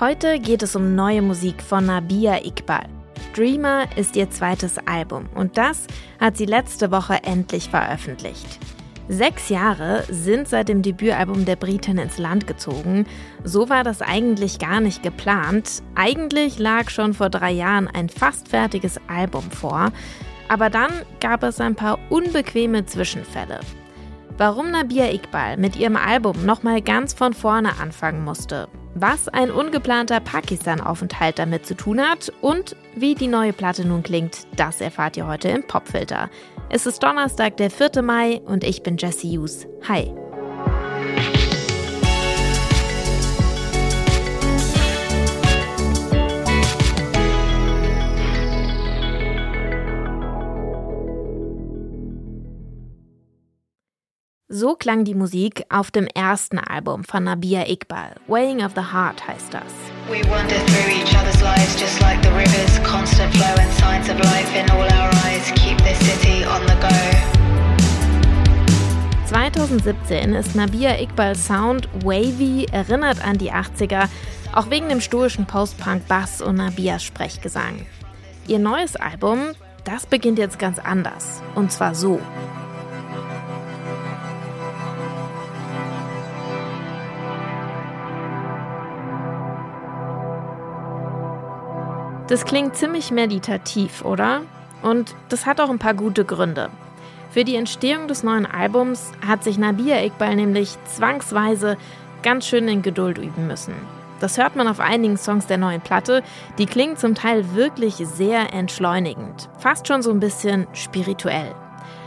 Heute geht es um neue Musik von Nabia Iqbal. Dreamer ist ihr zweites Album und das hat sie letzte Woche endlich veröffentlicht. Sechs Jahre sind seit dem Debütalbum der Britin ins Land gezogen. So war das eigentlich gar nicht geplant. Eigentlich lag schon vor drei Jahren ein fast fertiges Album vor. Aber dann gab es ein paar unbequeme Zwischenfälle. Warum Nabia Iqbal mit ihrem Album nochmal ganz von vorne anfangen musste, was ein ungeplanter Pakistan-Aufenthalt damit zu tun hat und wie die neue Platte nun klingt, das erfahrt ihr heute im Popfilter. Es ist Donnerstag, der 4. Mai und ich bin Jesse Hughes. Hi. So klang die Musik auf dem ersten Album von Nabia Iqbal. Weighing of the Heart heißt das. We wander through each other's lives just like the rivers, constant flow and signs of life in all our eyes. Keep this city on the go. 2017 ist Nabia Iqbals Sound wavy, erinnert an die 80er, auch wegen dem stoischen Post-Punk-Bass und Nabias Sprechgesang. Ihr neues Album, das beginnt jetzt ganz anders. Und zwar so. Das klingt ziemlich meditativ, oder? Und das hat auch ein paar gute Gründe. Für die Entstehung des neuen Albums hat sich Nabia Iqbal nämlich zwangsweise ganz schön in Geduld üben müssen. Das hört man auf einigen Songs der neuen Platte. Die klingen zum Teil wirklich sehr entschleunigend, fast schon so ein bisschen spirituell.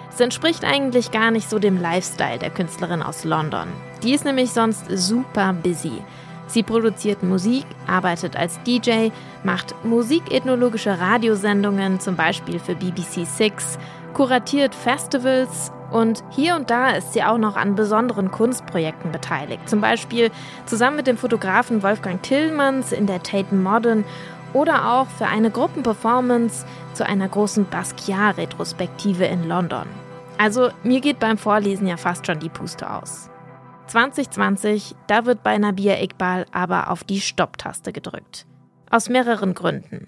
Es entspricht eigentlich gar nicht so dem Lifestyle der Künstlerin aus London. Die ist nämlich sonst super busy. Sie produziert Musik, arbeitet als DJ, macht musikethnologische Radiosendungen, zum Beispiel für BBC Six, kuratiert Festivals und hier und da ist sie auch noch an besonderen Kunstprojekten beteiligt. Zum Beispiel zusammen mit dem Fotografen Wolfgang Tillmanns in der Tate Modern oder auch für eine Gruppenperformance zu einer großen Basquiat-Retrospektive in London. Also mir geht beim Vorlesen ja fast schon die Puste aus. 2020, da wird bei Nabia Iqbal aber auf die Stopptaste gedrückt. Aus mehreren Gründen.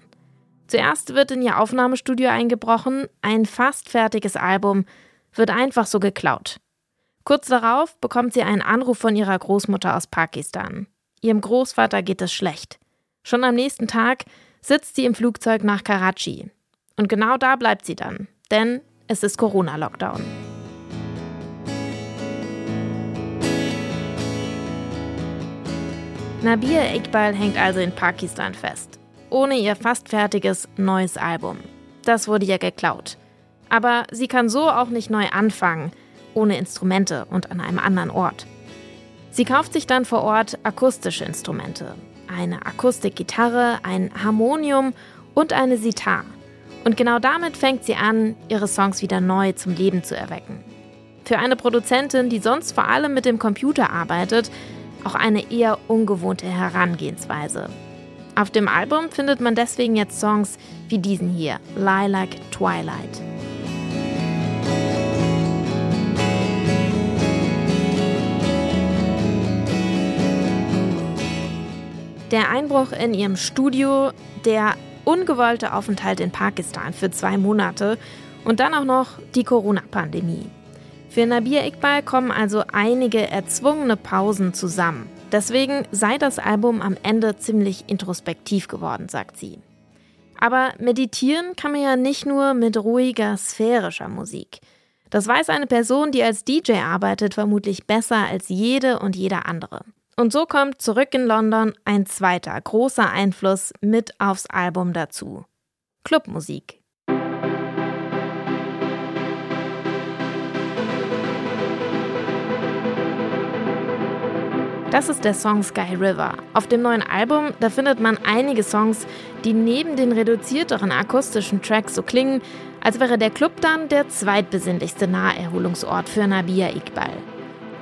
Zuerst wird in ihr Aufnahmestudio eingebrochen, ein fast fertiges Album wird einfach so geklaut. Kurz darauf bekommt sie einen Anruf von ihrer Großmutter aus Pakistan. Ihrem Großvater geht es schlecht. Schon am nächsten Tag sitzt sie im Flugzeug nach Karachi. Und genau da bleibt sie dann, denn es ist Corona-Lockdown. Nabia Iqbal hängt also in Pakistan fest. Ohne ihr fast fertiges neues Album. Das wurde ja geklaut. Aber sie kann so auch nicht neu anfangen, ohne Instrumente und an einem anderen Ort. Sie kauft sich dann vor Ort akustische Instrumente. Eine Akustikgitarre, ein Harmonium und eine Sitar. Und genau damit fängt sie an, ihre Songs wieder neu zum Leben zu erwecken. Für eine Produzentin, die sonst vor allem mit dem Computer arbeitet, auch eine eher ungewohnte Herangehensweise. Auf dem Album findet man deswegen jetzt Songs wie diesen hier, Lilac Twilight. Der Einbruch in ihrem Studio, der ungewollte Aufenthalt in Pakistan für zwei Monate und dann auch noch die Corona-Pandemie. Für Nabir Iqbal kommen also einige erzwungene Pausen zusammen. Deswegen sei das Album am Ende ziemlich introspektiv geworden, sagt sie. Aber meditieren kann man ja nicht nur mit ruhiger, sphärischer Musik. Das weiß eine Person, die als DJ arbeitet, vermutlich besser als jede und jeder andere. Und so kommt zurück in London ein zweiter großer Einfluss mit aufs Album dazu. Clubmusik. Das ist der Song Sky River. Auf dem neuen Album, da findet man einige Songs, die neben den reduzierteren akustischen Tracks so klingen, als wäre der Club dann der zweitbesinnlichste Naherholungsort für Nabia Iqbal.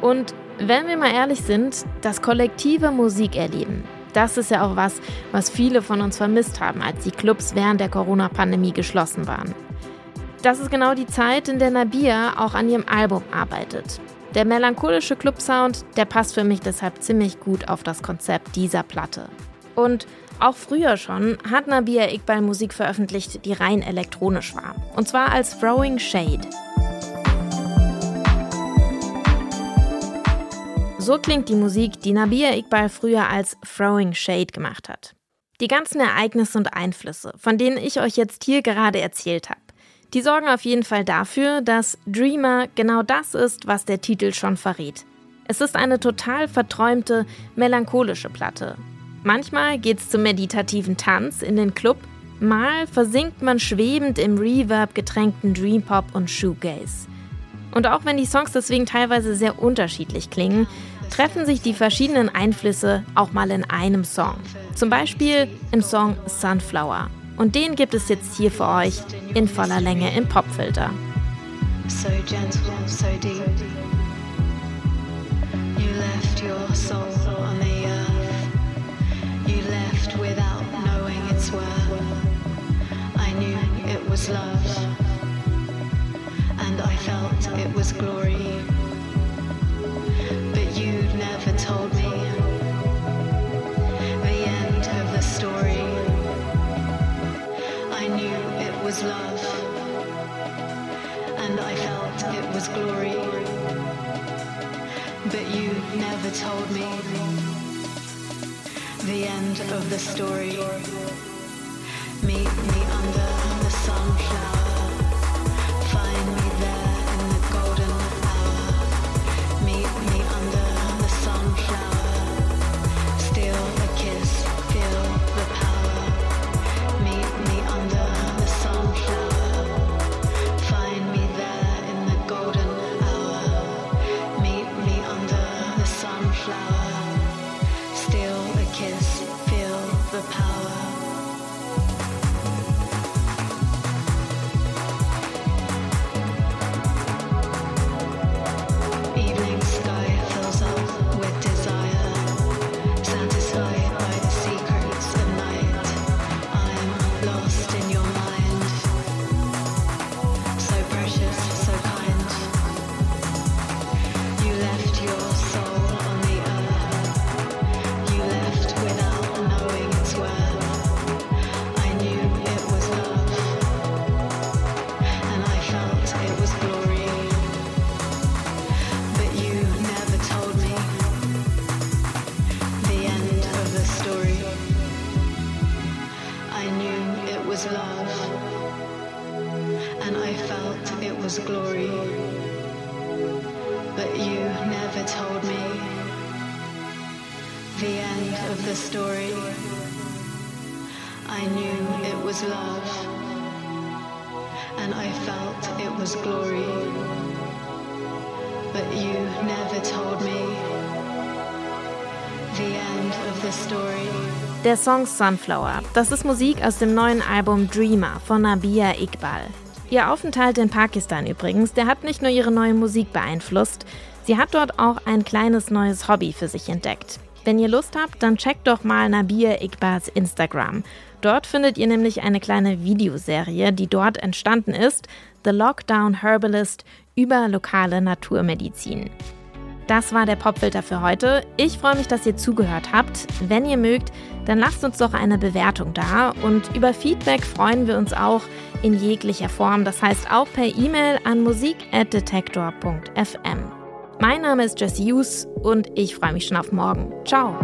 Und wenn wir mal ehrlich sind, das kollektive Musikerleben, das ist ja auch was, was viele von uns vermisst haben, als die Clubs während der Corona-Pandemie geschlossen waren. Das ist genau die Zeit, in der Nabia auch an ihrem Album arbeitet. Der melancholische Clubsound, der passt für mich deshalb ziemlich gut auf das Konzept dieser Platte. Und auch früher schon hat Nabia Iqbal Musik veröffentlicht, die rein elektronisch war. Und zwar als Throwing Shade. So klingt die Musik, die Nabia Iqbal früher als Throwing Shade gemacht hat. Die ganzen Ereignisse und Einflüsse, von denen ich euch jetzt hier gerade erzählt habe, die sorgen auf jeden Fall dafür, dass Dreamer genau das ist, was der Titel schon verrät. Es ist eine total verträumte, melancholische Platte. Manchmal geht's zum meditativen Tanz in den Club, mal versinkt man schwebend im Reverb getränkten Dreampop und Shoegaze. Und auch wenn die Songs deswegen teilweise sehr unterschiedlich klingen, treffen sich die verschiedenen Einflüsse auch mal in einem Song. Zum Beispiel im Song Sunflower. Und den gibt es jetzt hier für euch in voller Länge im Popfilter. So gentle, so deep. You left your soul on the earth. You left without was love, and I felt it was glory. But you never told me the end of the story. Meet me. Was love, and I felt it was glory. But you never told me the end of the story. I knew it was love, and I felt it was glory. But you never told me the end of the story. Der Song Sunflower, das ist Musik aus dem neuen Album Dreamer von Nabia Iqbal. Ihr Aufenthalt in Pakistan übrigens, der hat nicht nur ihre neue Musik beeinflusst, sie hat dort auch ein kleines neues Hobby für sich entdeckt. Wenn ihr Lust habt, dann checkt doch mal Nabia Iqbals Instagram. Dort findet ihr nämlich eine kleine Videoserie, die dort entstanden ist, The Lockdown Herbalist über lokale Naturmedizin. Das war der Popfilter für heute. Ich freue mich, dass ihr zugehört habt. Wenn ihr mögt, dann lasst uns doch eine Bewertung da und über Feedback freuen wir uns auch in jeglicher Form, das heißt auch per E-Mail an musik@detektor.fm. Mein Name ist Jesse Hughes und ich freue mich schon auf morgen. Ciao.